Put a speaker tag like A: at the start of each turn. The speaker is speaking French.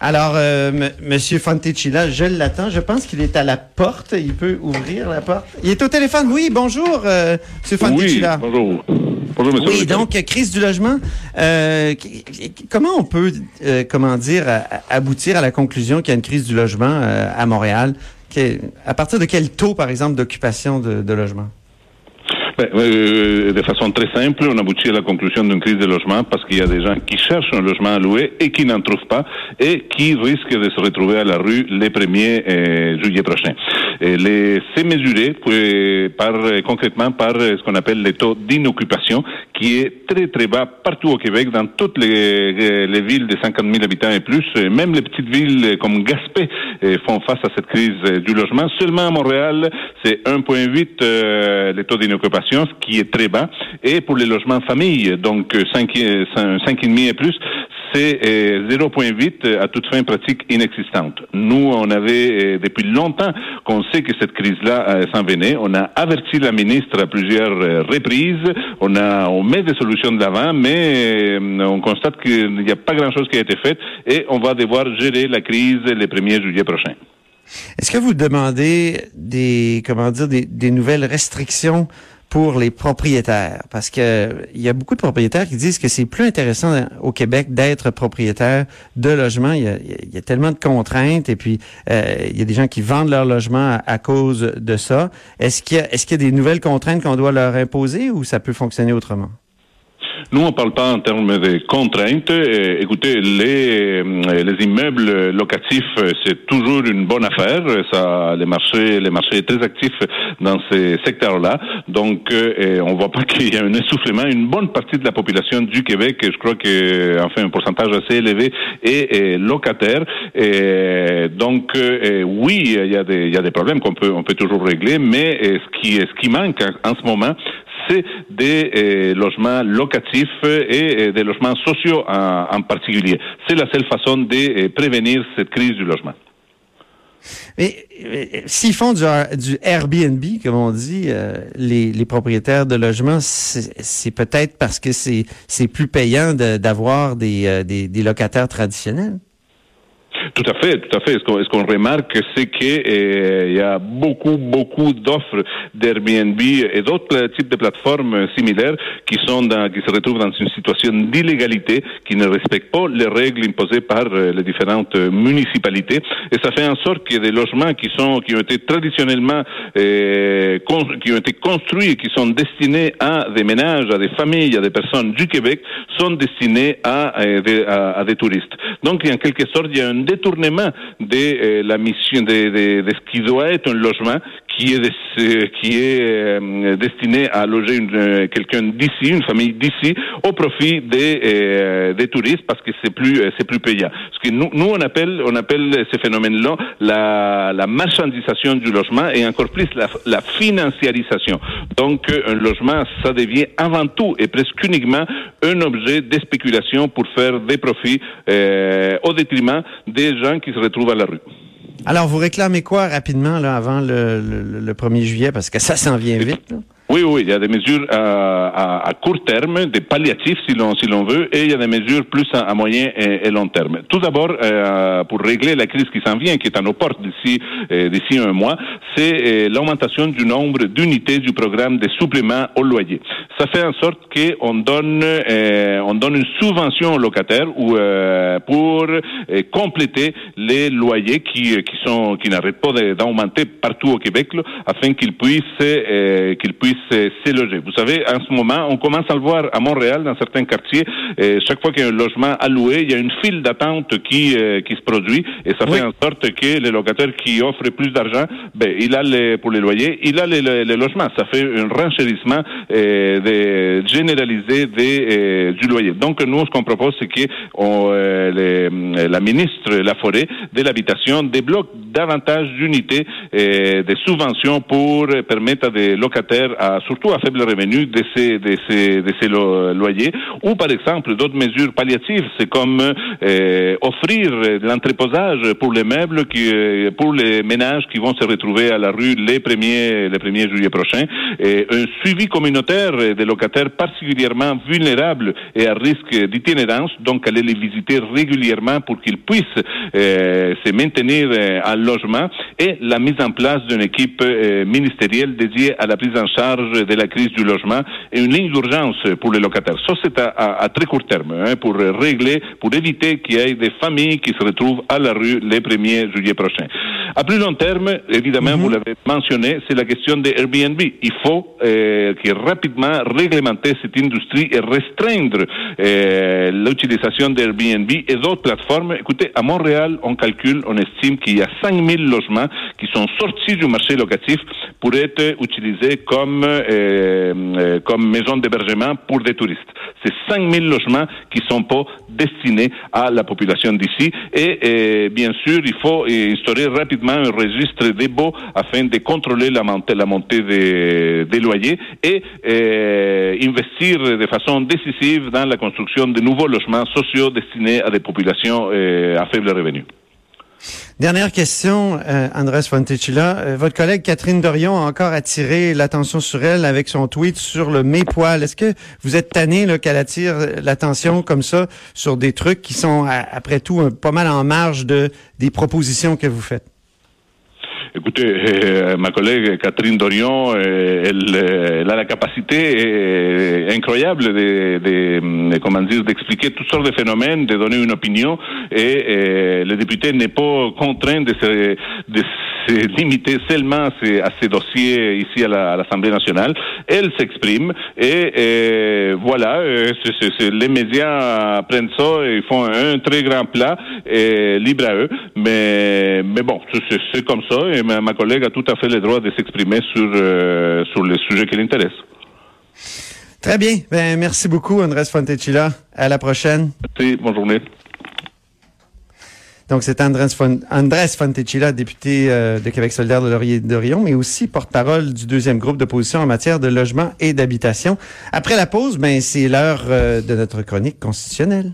A: Alors, euh, M. Monsieur Fanticilla, je l'attends. Je pense qu'il est à la porte. Il peut ouvrir la porte. Il est au téléphone. Oui, bonjour, euh, M. Fanticilla.
B: Oui, bonjour. Bonjour, monsieur.
A: Oui, donc, crise du logement. Euh, comment on peut, euh, comment dire, aboutir à la conclusion qu'il y a une crise du logement euh, à Montréal? à partir de quel taux, par exemple, d'occupation de, de logement?
B: Euh, de façon très simple, on aboutit à la conclusion d'une crise de logement parce qu'il y a des gens qui cherchent un logement à louer et qui n'en trouvent pas et qui risquent de se retrouver à la rue les 1er euh, juillet prochain. C'est mesuré par, concrètement par ce qu'on appelle le taux d'inoccupation qui est très très bas partout au Québec, dans toutes les, les villes de 50 000 habitants et plus. Même les petites villes comme Gaspé euh, font face à cette crise du logement. Seulement à Montréal, c'est 1,8 euh, le taux d'inoccupation ce qui est très bas. Et pour les logements famille, donc 5,5 euh, et plus, c'est 0,8 euh, à toute fin pratique inexistante. Nous, on avait euh, depuis longtemps qu'on sait que cette crise-là s'en venait. On a averti la ministre à plusieurs reprises. On a, on met des solutions de l'avant, mais on constate qu'il n'y a pas grand-chose qui a été fait et on va devoir gérer la crise le 1er juillet prochain.
A: Est-ce que vous demandez des, comment dire, des nouvelles restrictions pour les propriétaires parce que il y a beaucoup de propriétaires qui disent que c'est plus intéressant au Québec d'être propriétaire de logements. Il y, a, tellement de contraintes et puis euh, il y a des gens qui vendent leur logement à, cause de ça. Est-ce qu'il y a, est-ce qu'il y a des nouvelles contraintes qu'on doit leur imposer ou ça peut fonctionner autrement?
B: Nous, on parle pas en termes de contraintes. Euh, écoutez, les, euh, les immeubles locatifs, euh, c'est toujours une bonne affaire. Ça, les marchés, les marchés sont très actifs dans ces secteurs-là. Donc, on voit pas qu'il y a un essoufflement. Une bonne partie de la population du Québec, je crois que, enfin, un pourcentage assez élevé est, locataire. Donc, oui, il y a des, y a des problèmes qu'on peut, on peut toujours régler, mais ce qui, ce qui manque en ce moment, c'est des euh, logements locatifs et des logements sociaux en, particulier. C'est la seule façon de euh, prévenir cette crise du logement.
A: Mais euh, s'ils font du, Airbnb, comme on dit, les, propriétaires de logements, c'est peut-être parce que c'est plus payant d'avoir des, des locataires traditionnels.
B: Tout à fait, tout à fait. Ce qu'on remarque, c'est qu'il euh, y a beaucoup, beaucoup d'offres d'Airbnb et d'autres types de plateformes similaires qui sont dans, qui se retrouvent dans une situation d'illégalité, qui ne respectent pas les règles imposées par euh, les différentes municipalités. Et ça fait en sorte que des logements qui sont, qui ont été traditionnellement, euh, qui ont été construits qui sont destinés à des ménages, à des familles, à des personnes du Québec, sont destinés à, à, à des touristes. Donc, en quelque sorte, il y a un détournement détournement de euh, la mission de, de, de, ce qui doit être un logement qui est qui est euh, destiné à loger euh, quelqu'un d'ici, une famille d'ici, au profit des, des touristes parce que c'est plus c'est plus payant. Ce que nous, nous on appelle on appelle ces phénomènes-là la, la marchandisation du logement et encore plus la, la financiarisation. Donc un logement ça devient avant tout et presque uniquement un objet de spéculation pour faire des profits au détriment des gens qui se retrouvent à la rue.
A: Alors, vous réclamez quoi rapidement là, avant le, le 1er juillet, parce que ça s'en vient vite? Là?
B: Oui, oui, il y a des mesures à, à, à court terme, des palliatifs si l'on si l'on veut, et il y a des mesures plus à, moyen et, long terme. Tout d'abord, euh, pour régler la crise qui s'en vient, qui est à nos portes d'ici euh, d'ici un mois, c'est euh, l'augmentation du nombre d'unités du programme des suppléments au loyer. Ça fait en sorte qu'on donne on donne une subvention aux locataires ou pour compléter les loyers qui qui sont qui n'arrêtent pas d'augmenter partout au Québec, afin qu'ils puissent qu'ils puissent c'est logé. Vous savez, en ce moment, on commence à le voir à Montréal, dans certains quartiers. Chaque fois qu'il y a un logement louer, il y a une file d'attente qui euh, qui se produit et ça fait en sorte que les locataires qui offrent plus d'argent, ben il a les, pour les loyers, il a les, les, logements. Ça fait un renchérissement euh, de, généralisé des, euh, du loyer. Donc nous, ce qu'on propose, c'est que euh, les, la ministre La Forêt de l'habitation débloque davantage d'unités et des subventions pour permettre à des locataires, à, surtout à faible revenu, de ces, de ces, de ces loyers. Ou par exemple, d'autres mesures palliatives, c'est comme euh, offrir l'entreposage pour les meubles, qui, euh, pour les ménages qui vont se retrouver à la rue les premiers, les premiers juillet prochains, et un suivi communautaire des locataires particulièrement vulnérables et à risque d'itinérance, donc aller les visiter régulièrement pour qu'ils puissent euh, se maintenir euh, en logement, et la mise en place d'une équipe euh, ministérielle dédiée à la prise en charge de la crise du logement et une ligne d'urgence pour les locataires. Ça, c'est à, très court terme, hein, pour régler, pour éviter qu'il y ait des familles qui se retrouvent à la rue les 1er juillet prochain. À plus long terme, évidemment, mhm. vous l'avez mentionné, c'est la question des Airbnb. Il faut euh, que rapidement réglementer cette industrie et restreindre euh, l'utilisation d'Airbnb et d'autres plateformes. Écoutez, à Montréal, on calcule, on estime qu'il y a 5000 logements qui sont sortis du marché locatif pour être utilisés comme, euh, euh comme maison d'hébergement pour des touristes. C'est 5000 logements qui sont pas destinés à la population d'ici et, et, bien sûr, il faut instaurer rapidement un registre des baux afin de contrôler la montée, la des, loyers et euh, investir de façon décisive dans la construction de nouveaux logements sociaux destinés à des populations euh, à faible revenu.
A: Dernière question, euh, Andrés Fontecilla. Votre collègue Catherine Dorion a encore attiré l'attention sur elle avec son tweet sur le mépoil. Est-ce que vous êtes tanné qu'elle attire l'attention comme ça sur des trucs qui sont, après tout, pas mal en marge de des propositions que vous faites?
B: Écoutez, euh, ma collègue Catherine Dorion, euh, elle, elle, a la capacité incroyable de, de, comment dire, d'expliquer toutes sortes de phénomènes, de donner une opinion, et, le député n'est pas contraint de se, de se limiter seulement à ces, dossiers ici à l'Assemblée nationale. Elle s'exprime, et, voilà, euh, les médias prennent ça et font un, très grand plat, et, libre à eux, mais, mais bon, c'est comme ça ma, collègue a tout à fait le droit de s'exprimer sur, euh, sur les sujets qui l'intéressent.
A: Très bien. Ben, merci beaucoup, Andrés Fontecilla. À la prochaine.
B: Merci. Bonne journée.
A: Donc, c'est Andrés, Fontecilla, député euh, de Québec solidaire de Laurier-Dorion, mais aussi porte-parole du deuxième groupe d'opposition en matière de logement et d'habitation. Après la pause, ben, c'est l'heure euh, de notre chronique constitutionnelle.